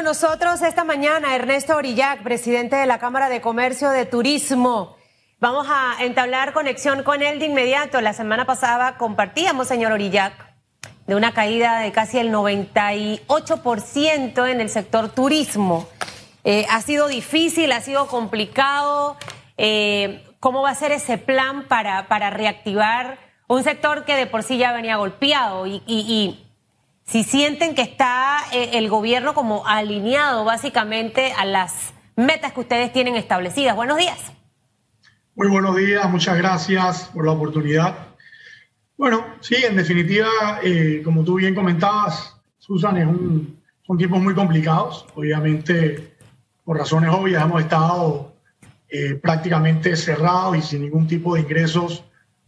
con nosotros esta mañana Ernesto Orillac, presidente de la Cámara de Comercio de Turismo. Vamos a entablar conexión con él de inmediato. La semana pasada compartíamos, señor Orillac, de una caída de casi el 98% en el sector turismo. Eh, ha sido difícil, ha sido complicado. Eh, ¿Cómo va a ser ese plan para, para reactivar un sector que de por sí ya venía golpeado y, y si sienten que está eh, el gobierno como alineado básicamente a las metas que ustedes tienen establecidas. Buenos días. Muy buenos días, muchas gracias por la oportunidad. Bueno, sí, en definitiva, eh, como tú bien comentabas, Susan, es un, son tiempos muy complicados. Obviamente, por razones obvias, hemos estado eh, prácticamente cerrados y sin ningún tipo de ingresos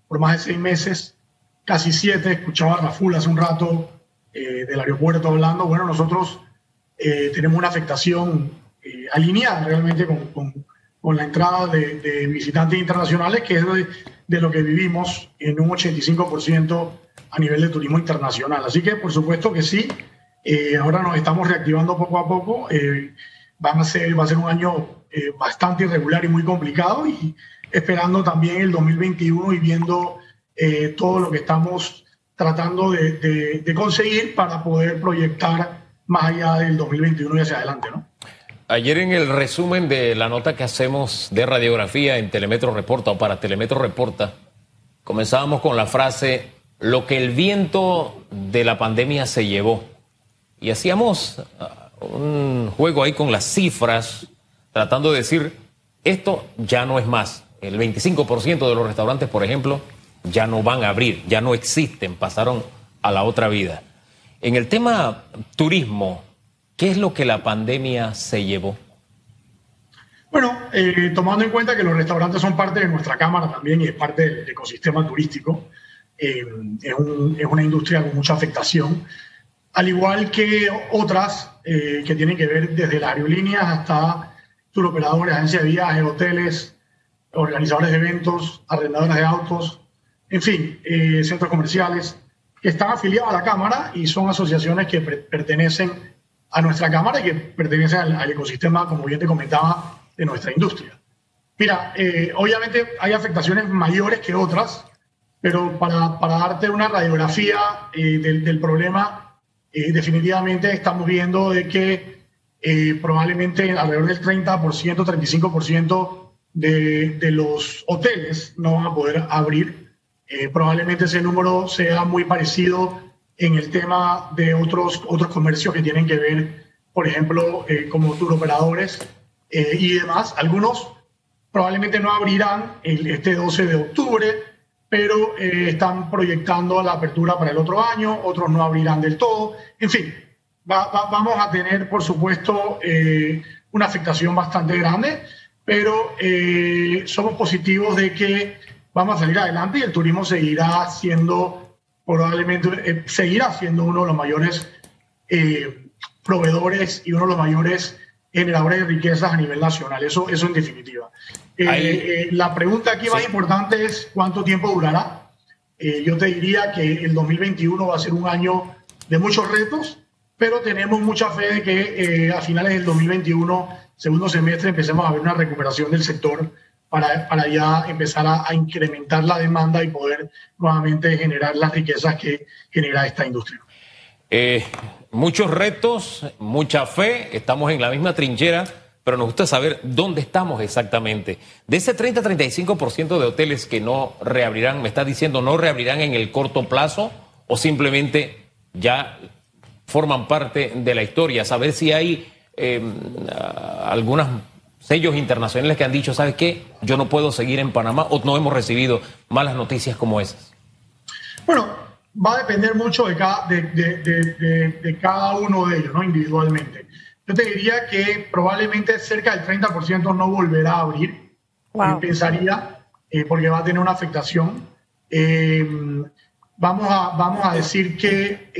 por más de seis meses, casi siete. Escuchaba a Raful hace un rato eh, del aeropuerto hablando, bueno, nosotros eh, tenemos una afectación eh, alineada realmente con, con, la entrada de, visitantes internacionales, que es de, lo que vivimos en un 85% a nivel de turismo internacional. Así que, por supuesto que sí, ahora nos estamos reactivando poco a poco. van a ser, va a ser un año bastante irregular y muy complicado y esperando también el 2021 y viendo todo lo que estamos tratando de, conseguir para poder proyectar más allá del 2021 y hacia adelante, ¿no? Ayer en el resumen de la nota que hacemos de radiografía en Telemetro Reporta o para Telemetro Reporta, comenzábamos con la frase, lo que el viento de la pandemia se llevó. Y hacíamos ah, un juego ahí con las cifras, tratando de decir, esto ya no es más. El 25% de los restaurantes, por ejemplo, ya no van a abrir, ya no existen, pasaron a la otra vida. En el tema turismo, ¿qué es lo que la pandemia se llevó? Bueno, eh, tomando en cuenta que los restaurantes son parte de nuestra cámara también y es parte del ecosistema turístico, eh, es, una industria con mucha afectación, al igual que otras eh, que tienen que ver desde las aerolíneas hasta turoperadores, agencias de viajes, hoteles, organizadores de eventos, arrendadores de autos, en fin, eh, centros comerciales que están afiliados a la Cámara y son asociaciones que pertenecen a nuestra Cámara y que pertenecen al, ecosistema, como bien te comentaba, de nuestra industria. Mira, eh, obviamente hay afectaciones mayores que otras, pero para, para darte una radiografía eh, del, del, problema, definitivamente estamos viendo de que probablemente alrededor del 30%, 35% de, de los hoteles no van a poder abrir eh, probablemente ese número sea muy parecido en el tema de otros, otros comercios que tienen que ver, por ejemplo, eh, como tour operadores eh, y demás. Algunos probablemente no abrirán el, este 12 de octubre, pero están proyectando la apertura para el otro año, otros no abrirán del todo. En fin, vamos a tener, por supuesto, una afectación bastante grande, pero somos positivos de que vamos a salir adelante y el turismo seguirá siendo, probablemente, eh, seguirá siendo uno de los mayores eh, proveedores y uno de los mayores generadores de riquezas a nivel nacional. Eso, eso en definitiva. Eh, la pregunta aquí más importante es cuánto tiempo durará. yo te diría que el 2021 va a ser un año de muchos retos, pero tenemos mucha fe de que a finales del 2021, segundo semestre, empecemos a ver una recuperación del sector para, para ya empezar a, incrementar la demanda y poder nuevamente generar las riquezas que genera esta industria. Eh, muchos retos, mucha fe, estamos en la misma trinchera, pero nos gusta saber dónde estamos exactamente. De ese 30-35% de hoteles que no reabrirán, me está diciendo, no reabrirán en el corto plazo o simplemente ya forman parte de la historia. Saber si hay eh, algunas sellos internacionales que han dicho, ¿sabes qué? Yo no puedo seguir en Panamá o no hemos recibido malas noticias como esas? Bueno, va a depender mucho de cada, de, cada uno de ellos, ¿no? Individualmente. Yo te diría que probablemente cerca del 30% no volverá a abrir, pensaría, eh, porque va a tener una afectación. Eh, vamos, a, vamos a decir que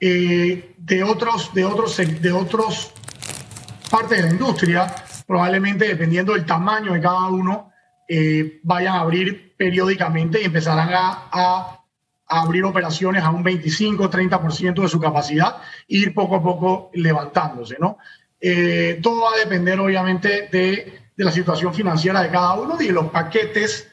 eh, de otros, de otros, de otros parte de la industria, probablemente dependiendo del tamaño de cada uno, eh, vayan a abrir periódicamente y empezarán a, abrir operaciones a un 25, 30% de su capacidad e ir poco a poco levantándose, ¿no? Eh, todo va a depender, obviamente, de, de, la situación financiera de cada uno y de los paquetes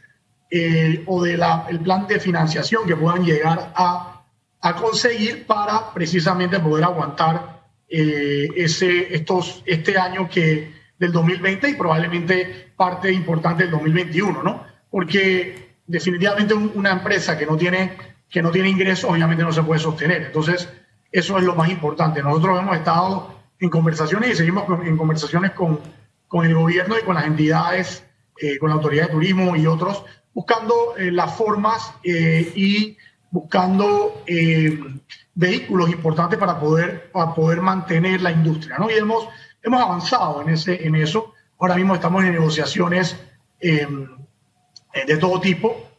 eh, o del el plan de financiación que puedan llegar a, a conseguir para precisamente poder aguantar eh, ese, estos, este año que, del 2020 y probablemente parte importante del 2021, ¿no? Porque definitivamente una empresa que no tiene que no tiene ingresos obviamente no se puede sostener. Entonces, eso es lo más importante. Nosotros hemos estado en conversaciones y seguimos en conversaciones con, con el gobierno y con las entidades, eh, con la Autoridad de Turismo y otros, buscando eh, las formas eh, y buscando vehículos importantes para poder, para poder mantener la industria. ¿no? Y hemos, hemos avanzado en, ese, en eso. Ahora mismo estamos en negociaciones de todo tipo,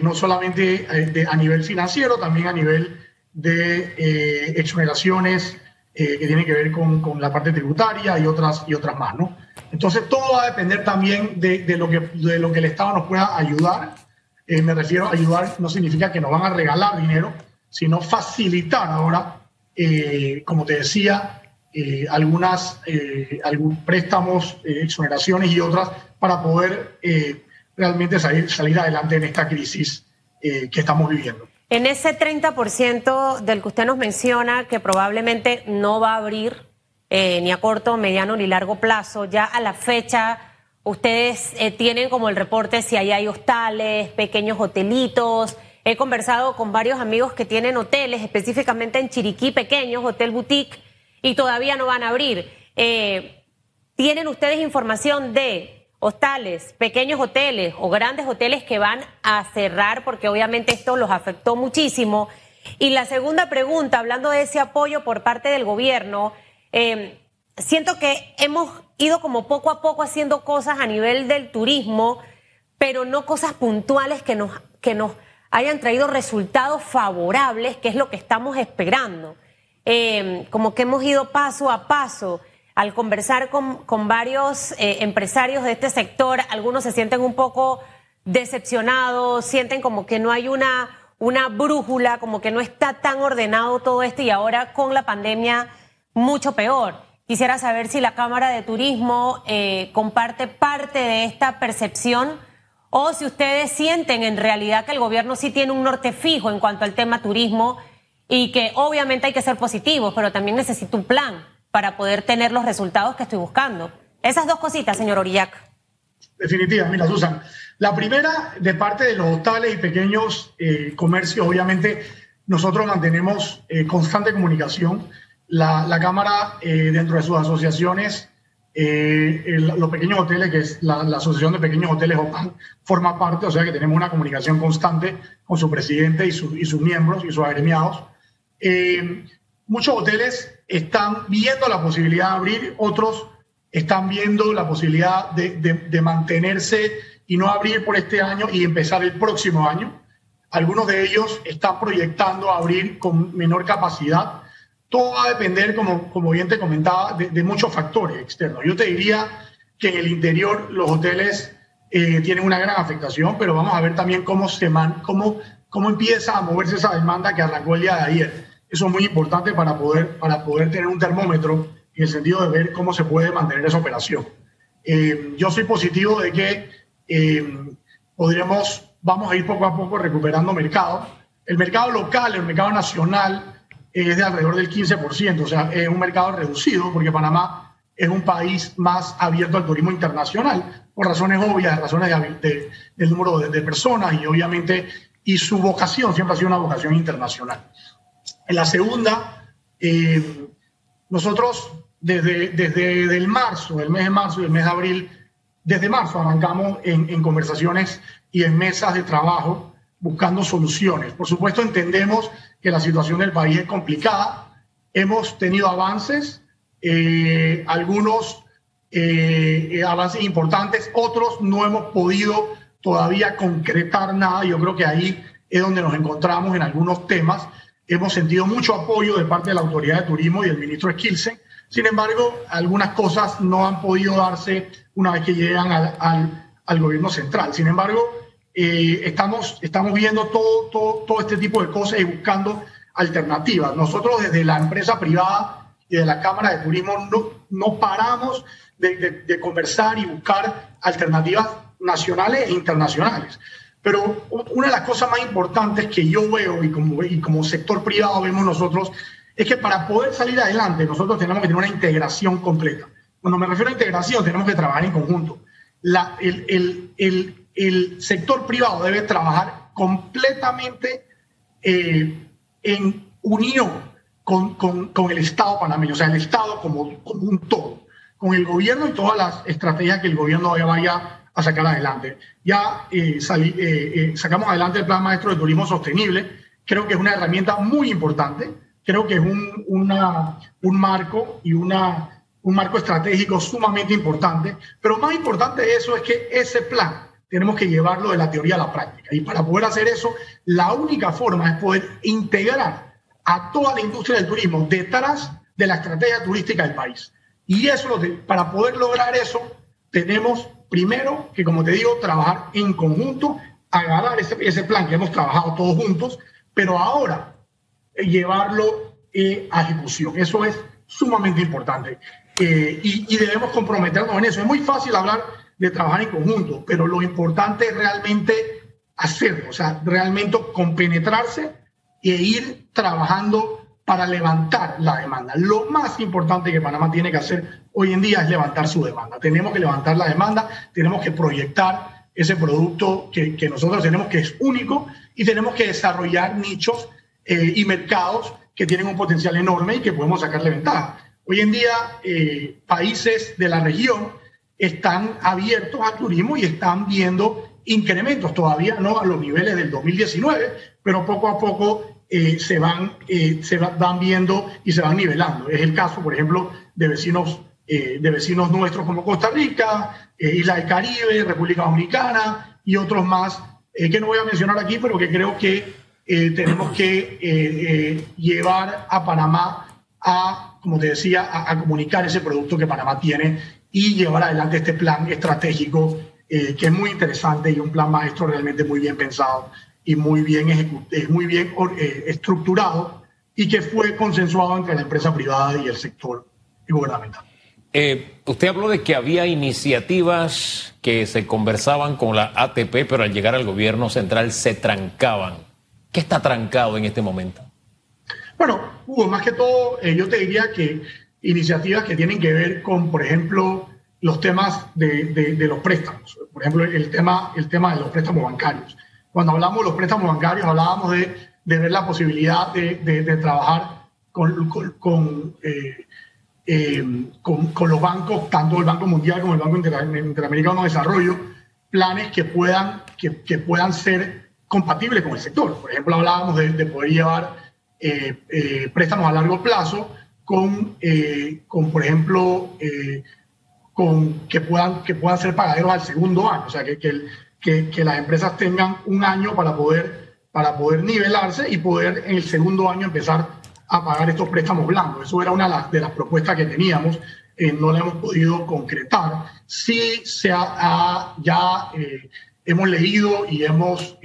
no solamente a nivel financiero, también a nivel de exoneraciones, eh, que tiene que ver con, con, la parte tributaria y otras, y otras más, ¿no? Entonces, todo va a depender también de, de lo, que, de lo que el Estado nos pueda ayudar. Eh, me refiero a ayudar, no significa que nos van a regalar dinero, sino facilitar ahora, eh, como te decía, algunas algún préstamos, exoneraciones y otras para poder realmente salir, salir adelante en esta crisis que estamos viviendo. En ese 30% del que usted nos menciona, que probablemente no va a abrir eh, ni a corto, mediano ni largo plazo, ya a la fecha ustedes eh, tienen como el reporte si ahí hay hostales, pequeños hotelitos. He conversado con varios amigos que tienen hoteles, específicamente en Chiriquí, pequeños, hotel boutique, y todavía no van a abrir. Eh, ¿Tienen ustedes información de hostales, pequeños hoteles o grandes hoteles que van a cerrar porque obviamente esto los afectó muchísimo. Y la segunda pregunta, hablando de ese apoyo por parte del gobierno, em, siento que hemos ido como poco a poco haciendo cosas a nivel del turismo, pero no cosas puntuales que nos, que nos hayan traído resultados favorables, que es lo que estamos esperando. Em, como que hemos ido paso a paso al conversar con, con varios eh, empresarios de este sector, algunos se sienten un poco decepcionados, sienten como que no hay una, una brújula, como que no está tan ordenado todo esto y ahora con la pandemia mucho peor. Quisiera saber si la Cámara de Turismo eh, comparte parte de esta percepción o si ustedes sienten en realidad que el gobierno sí tiene un norte fijo en cuanto al tema turismo y que obviamente hay que ser positivos, pero también necesita un plan para poder tener los resultados que estoy buscando. Esas dos cositas, señor Orillac. Definitiva, mira, Susan. La primera, de parte de los hostales y pequeños eh, comercios, obviamente nosotros mantenemos eh, constante comunicación. La, la Cámara, eh, dentro de sus asociaciones, los pequeños hoteles, que es la, Asociación de Pequeños Hoteles OPAN, forma parte, o sea que tenemos una comunicación constante con su presidente y, su, y sus miembros y sus agremiados. muchos hoteles están viendo la posibilidad de abrir, otros están viendo la posibilidad de, mantenerse y no abrir por este año y empezar el próximo año. Algunos de ellos están proyectando abrir con menor capacidad. Todo va a depender, como, como bien te comentaba, de, muchos factores externos. Yo te diría que en el interior los hoteles eh, tienen una gran afectación, pero vamos a ver también cómo, se man, cómo, cómo empieza a moverse esa demanda que arrancó el día de ayer. Eso es muy importante para poder, para poder tener un termómetro en el sentido de ver cómo se puede mantener esa operación. Eh, yo soy positivo de que eh, podríamos, vamos a ir poco a poco recuperando mercado. El mercado local, el mercado nacional es de alrededor del 15%, o sea, es un mercado reducido porque Panamá es un país más abierto al turismo internacional, por razones obvias, razones de, del número de, de personas y obviamente, y su vocación siempre ha sido una vocación internacional. En la segunda, eh, nosotros desde, desde el marzo, el mes de marzo y el mes de abril, desde marzo arrancamos en, en, conversaciones y en mesas de trabajo buscando soluciones. Por supuesto, entendemos que la situación del país es complicada. Hemos tenido avances, eh, algunos eh, avances importantes, otros no hemos podido todavía concretar nada. Yo creo que ahí es donde nos encontramos en algunos temas hemos sentido mucho apoyo de parte de la Autoridad de Turismo y del ministro Skilsen. Sin embargo, algunas cosas no han podido darse una vez que llegan al, al, gobierno central. Sin embargo, eh, estamos, estamos viendo todo, todo, todo este tipo de cosas y buscando alternativas. Nosotros desde la empresa privada y de la Cámara de Turismo no, no paramos de, de, conversar y buscar alternativas nacionales e internacionales. Pero una de las cosas más importantes que yo veo y como, y como sector privado vemos nosotros es que para poder salir adelante nosotros tenemos que tener una integración completa. Cuando me refiero a integración, tenemos que trabajar en conjunto. La, el, el, el, el, sector privado debe trabajar completamente eh, en unión con, con, con, el Estado panameño, o sea, el Estado como, como un todo, con el gobierno y todas las estrategias que el gobierno vaya a sacar adelante. Ya eh, eh, eh, sacamos adelante el Plan Maestro de Turismo Sostenible, creo que es una herramienta muy importante, creo que es un, una, un marco y una, un marco estratégico sumamente importante, pero más importante de eso es que ese plan tenemos que llevarlo de la teoría a la práctica. Y para poder hacer eso, la única forma es poder integrar a toda la industria del turismo detrás de la estrategia turística del país. Y eso, para poder lograr eso, tenemos primero que, como te digo, trabajar en conjunto, agarrar ese, ese plan que hemos trabajado todos juntos, pero ahora eh, llevarlo eh, a ejecución. Eso es sumamente importante. Eh, y, y debemos comprometernos en eso. Es muy fácil hablar de trabajar en conjunto, pero lo importante es realmente hacerlo, o sea, realmente compenetrarse e ir trabajando para levantar la demanda. Lo más importante que Panamá tiene que hacer hoy en día es levantar su demanda. Tenemos que levantar la demanda, tenemos que proyectar ese producto que, que nosotros tenemos que es único y tenemos que desarrollar nichos eh, y mercados que tienen un potencial enorme y que podemos sacarle ventaja. Hoy en día, eh, países de la región están abiertos al turismo y están viendo incrementos, todavía no a los niveles del 2019, pero poco a poco eh, se, van, eh, se van viendo y se van nivelando. Es el caso, por ejemplo, de vecinos, eh, de vecinos nuestros como Costa Rica, Isla del Caribe, República Dominicana y otros más que no voy a mencionar aquí, pero que creo que tenemos que llevar a Panamá a, como te decía, a comunicar ese producto que Panamá tiene y llevar adelante este plan estratégico eh, que es muy interesante y un plan maestro realmente muy bien pensado y muy bien, eh, muy bien eh, estructurado y que fue consensuado entre la empresa privada y el sector gubernamental. usted habló de que había iniciativas que se conversaban con la ATP, pero al llegar al gobierno central se trancaban. ¿Qué está trancado en este momento? Bueno, Hugo, más que todo, yo te diría que iniciativas que tienen que ver con, por ejemplo, los temas de, de, los préstamos. Por ejemplo, el tema, el tema de los préstamos bancarios. Cuando hablamos de los préstamos bancarios, hablábamos de, de ver la posibilidad de, trabajar con, con, eh, eh, con, con, los bancos, tanto el Banco Mundial como el Banco Interamericano de Desarrollo, planes que puedan, que, que, puedan ser compatibles con el sector. Por ejemplo, hablábamos de, poder llevar eh, préstamos a largo plazo con, eh, con por ejemplo, eh, con que puedan, que puedan ser pagaderos al segundo año, o sea, que, que, que, las empresas tengan un año para poder, para poder nivelarse y poder en el segundo año empezar a pagar estos préstamos blancos. Eso era una de las propuestas que teníamos, eh, no la hemos podido concretar. Sí se ha, ya hemos leído y hemos,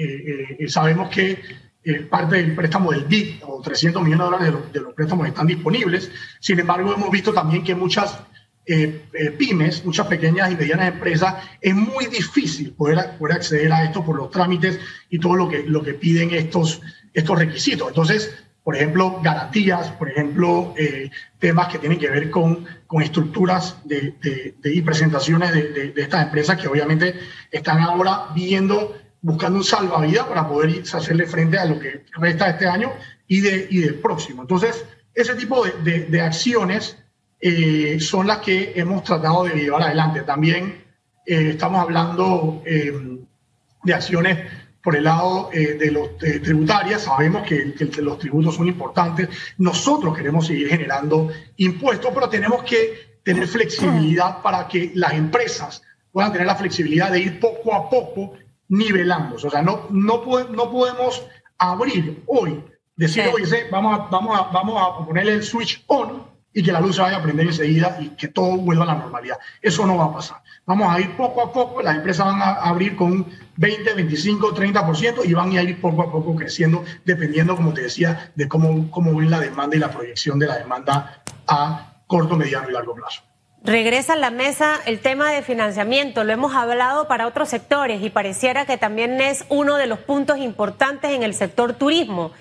sabemos que eh, parte del préstamo del BIC, o 300 millones de dólares de los, préstamos están disponibles. Sin embargo, hemos visto también que muchas eh, eh, pymes, muchas pequeñas y medianas empresas, es muy difícil poder, poder acceder a esto por los trámites y todo lo que, lo que piden estos, estos requisitos. Entonces, por ejemplo, garantías, por ejemplo, temas que tienen que ver con, con estructuras de, de, y presentaciones de, de, estas empresas que obviamente están ahora viendo buscando un salvavidas para poder hacerle frente a lo que resta este año y, de, y del próximo. Entonces, ese tipo de, de, acciones eh, son las que hemos tratado de llevar adelante. También eh, estamos hablando eh, de acciones por el lado de los tributarias. Sabemos que, que, los tributos son importantes. Nosotros queremos seguir generando impuestos, pero tenemos que tener flexibilidad para que las empresas puedan tener la flexibilidad de ir poco a poco nivelamos. O sea, no, no, no podemos abrir hoy, decir, oye, vamos a, vamos, a, vamos a ponerle el switch on y que la luz se vaya a prender enseguida y que todo vuelva a la normalidad. Eso no va a pasar. Vamos a ir poco a poco, las empresas van a abrir con un 20, 25, 30% y van a ir poco a poco creciendo, dependiendo, como te decía, de cómo, cómo ven la demanda y la proyección de la demanda a corto, mediano y largo plazo. Regresa a la mesa el tema de financiamiento. Lo hemos hablado para otros sectores y pareciera que también es uno de los puntos importantes en el sector turismo.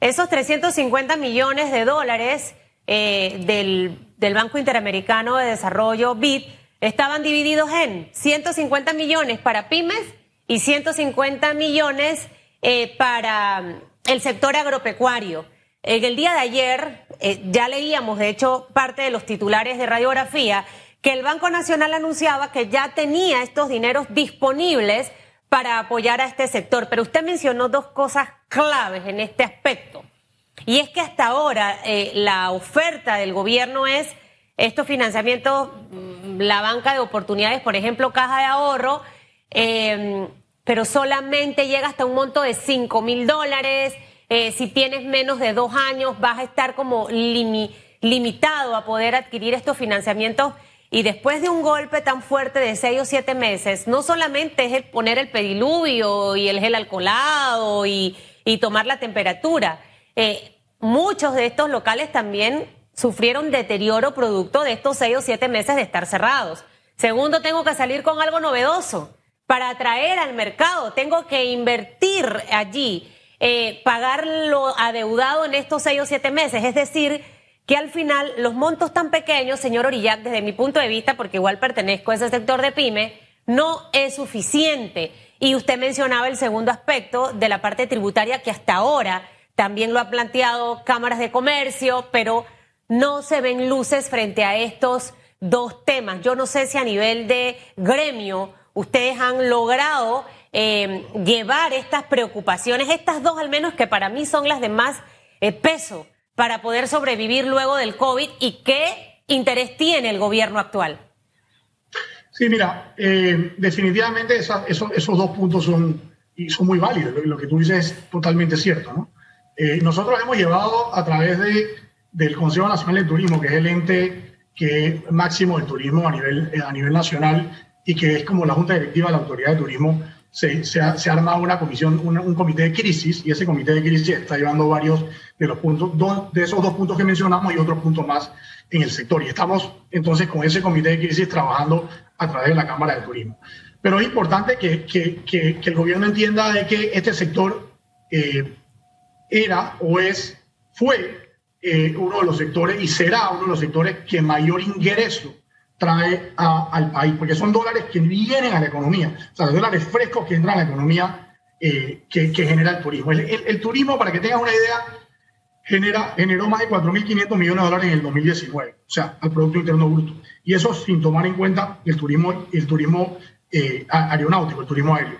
Esos 350 millones de dólares eh, del, Banco Interamericano de Desarrollo, BID, estaban divididos en 150 millones para pymes y 150 millones eh, para el sector agropecuario. En el día de ayer eh, ya leíamos, de hecho, parte de los titulares de radiografía, que el Banco Nacional anunciaba que ya tenía estos dineros disponibles para apoyar a este sector. Pero usted mencionó dos cosas claves en este aspecto. Y es que hasta ahora eh, la oferta del gobierno es estos financiamientos, mm, la banca de oportunidades, por ejemplo, caja de ahorro, em, pero solamente llega hasta un monto de 5 mil dólares. Eh, si tienes menos de dos años, vas a estar como limitado a poder adquirir estos financiamientos. Y después de un golpe tan fuerte de seis o siete meses, no solamente es el poner el pediluvio y el gel alcoholado y, y tomar la temperatura. Eh, muchos de estos locales también sufrieron deterioro producto de estos seis o siete meses de estar cerrados. Segundo, tengo que salir con algo novedoso para atraer al mercado. Tengo que invertir allí, eh, pagar lo adeudado en estos seis o siete meses. Es decir, que al final los montos tan pequeños, señor Orillac, desde mi punto de vista, porque igual pertenezco a ese sector de pyme, no es suficiente. Y usted mencionaba el segundo aspecto de la parte tributaria que hasta ahora también lo ha planteado cámaras de comercio, pero no se ven luces frente a estos dos temas. Yo no sé si a nivel de gremio ustedes han logrado eh, llevar estas preocupaciones, estas dos al menos que para mí son las de más eh, peso para poder sobrevivir luego del COVID y qué interés tiene el gobierno actual. Sí, mira, eh, definitivamente esos, dos puntos son, son muy válidos. Lo, que tú dices es totalmente cierto. ¿no? nosotros hemos llevado a través de del Consejo Nacional de Turismo, que es el ente máximo del turismo a nivel, a nivel nacional y que es como la Junta Directiva de la Autoridad de Turismo, se, se, ha, se ha, armado una comisión, un, comité de crisis y ese comité de crisis está llevando varios de los puntos, de esos dos puntos que mencionamos y otros puntos más en el sector. Y estamos entonces con ese comité de crisis trabajando a través de la Cámara de Turismo. Pero es importante que, que, que, el gobierno entienda de que este sector eh, era o es, fue eh, uno de los sectores y será uno de los sectores que mayor ingreso trae al país, porque son dólares que vienen a la economía, o sea, dólares frescos que entran a la economía eh, que, genera el turismo. El, turismo, para que tengas una idea, genera, generó más de 4.500 millones de dólares en el 2019, o sea, al Producto Interno Bruto. Y eso sin tomar en cuenta el turismo, el turismo eh, aeronáutico, el turismo aéreo.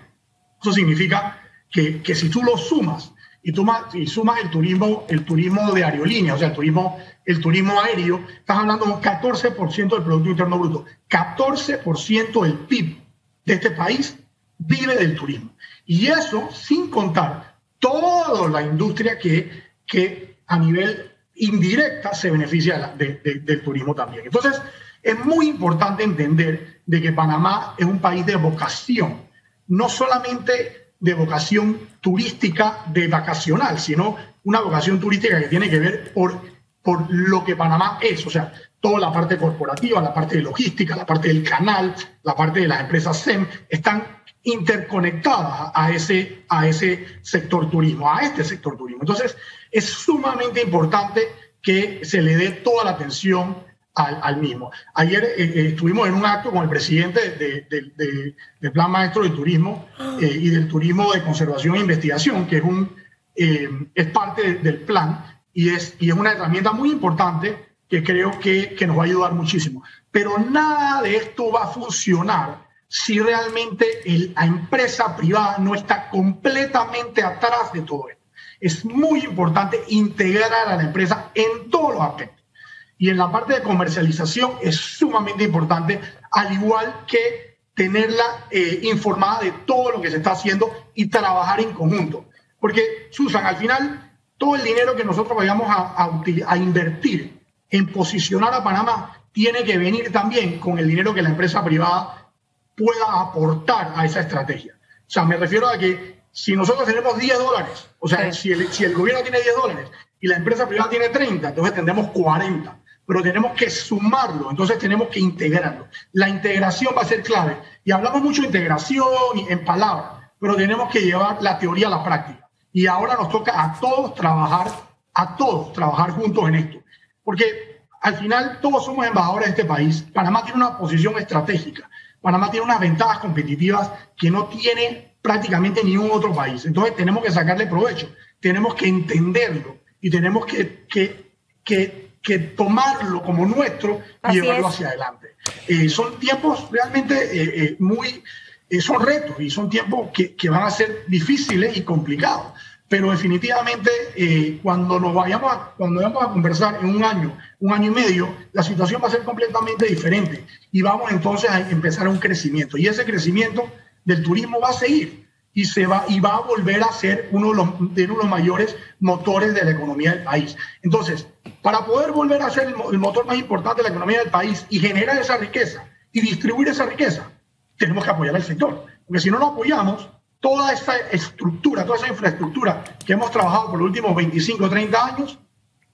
Eso significa que, que si tú lo sumas y, sumas el turismo, el turismo de aerolínea, o sea, el turismo, el turismo aéreo, estás hablando de un 14% del Producto Interno Bruto. 14% del PIB de este país vive del turismo. Y eso sin contar toda la industria que, que a nivel indirecta se beneficia del turismo también. Entonces, es muy importante entender de que Panamá es un país de vocación, no solamente de vocación turística de vacacional, sino una vocación turística que tiene que ver por, por lo que Panamá es, o sea, toda la parte corporativa, la parte de logística, la parte del canal, la parte de las empresas SEM, están interconectadas a ese, a ese sector turismo, a este sector turismo. Entonces, es sumamente importante que se le dé toda la atención al, mismo. Ayer eh, eh, estuvimos en un acto con el presidente del Plan Maestro de Turismo eh, y del Turismo de Conservación e Investigación, que es, un, es parte del plan y es, y es una herramienta muy importante que creo que, que nos va a ayudar muchísimo. Pero nada de esto va a funcionar si realmente la empresa privada no está completamente atrás de todo esto. Es muy importante integrar a la empresa en todos los aspectos y en la parte de comercialización es sumamente importante, al igual que tenerla eh, informada de todo lo que se está haciendo y trabajar en conjunto. Porque, Susan, al final, todo el dinero que nosotros vayamos a, a, a invertir en posicionar a Panamá tiene que venir también con el dinero que la empresa privada pueda aportar a esa estrategia. O sea, me refiero a que si nosotros tenemos 10 dólares, o sea, si, el, si el gobierno tiene 10 dólares y la empresa privada tiene 30, entonces tendremos 40 pero tenemos que sumarlo, entonces tenemos que integrarlo. La integración va a ser clave. Y hablamos mucho de integración en palabras, pero tenemos que llevar la teoría a la práctica. Y ahora nos toca a todos trabajar, a todos trabajar juntos en esto. Porque al final todos somos embajadores de este país. Panamá tiene una posición estratégica. Panamá tiene unas ventajas competitivas que no tiene prácticamente ningún otro país. Entonces tenemos que sacarle provecho, tenemos que entenderlo y tenemos que, que, que, tomarlo como nuestro y llevarlo hacia adelante. Eh, son tiempos realmente eh, eh, muy, son retos y son tiempos que, que, van a ser difíciles y complicados. Pero definitivamente cuando nos vayamos a, cuando vayamos a conversar en un año, un año y medio, la situación va a ser completamente diferente y vamos entonces a empezar un crecimiento. Y ese crecimiento del turismo va a seguir y, se va, y va a volver a ser uno de, los, de los mayores motores de la economía del país. Entonces, para poder volver a ser el, motor más importante de la economía del país y generar esa riqueza y distribuir esa riqueza, tenemos que apoyar al sector. Porque si no lo apoyamos, toda esa estructura, toda esa infraestructura que hemos trabajado por los últimos 25 o 30 años,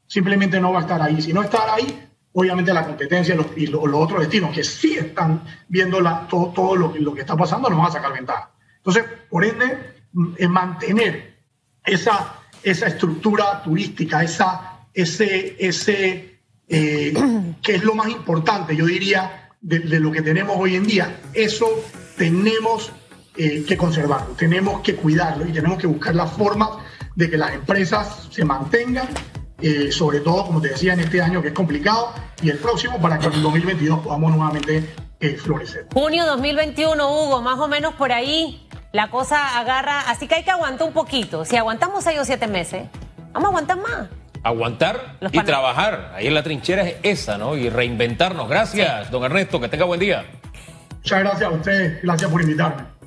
simplemente no va a estar ahí. Si no está ahí, obviamente la competencia y los, otros destinos que sí están viendo todo, lo, que está pasando nos van a sacar ventaja. Entonces, por ende, en mantener esa, esa estructura turística, esa, ese, ese eh, que es lo más importante, yo diría, de, lo que tenemos hoy en día, eso tenemos eh, que conservarlo, tenemos que cuidarlo y tenemos que buscar las formas de que las empresas se mantengan, eh, sobre todo, como te decía, en este año que es complicado y el próximo para que en 2022 podamos nuevamente florecer. Junio 2021, Hugo, más o menos por ahí la cosa agarra, así que hay que aguantar un poquito. Si aguantamos seis o siete meses, vamos a aguantar más. Aguantar y trabajar. Ahí en la trinchera es esa, ¿no? Y reinventarnos. Gracias, don Ernesto. Que tenga buen día. Muchas gracias a usted. Gracias por invitarme.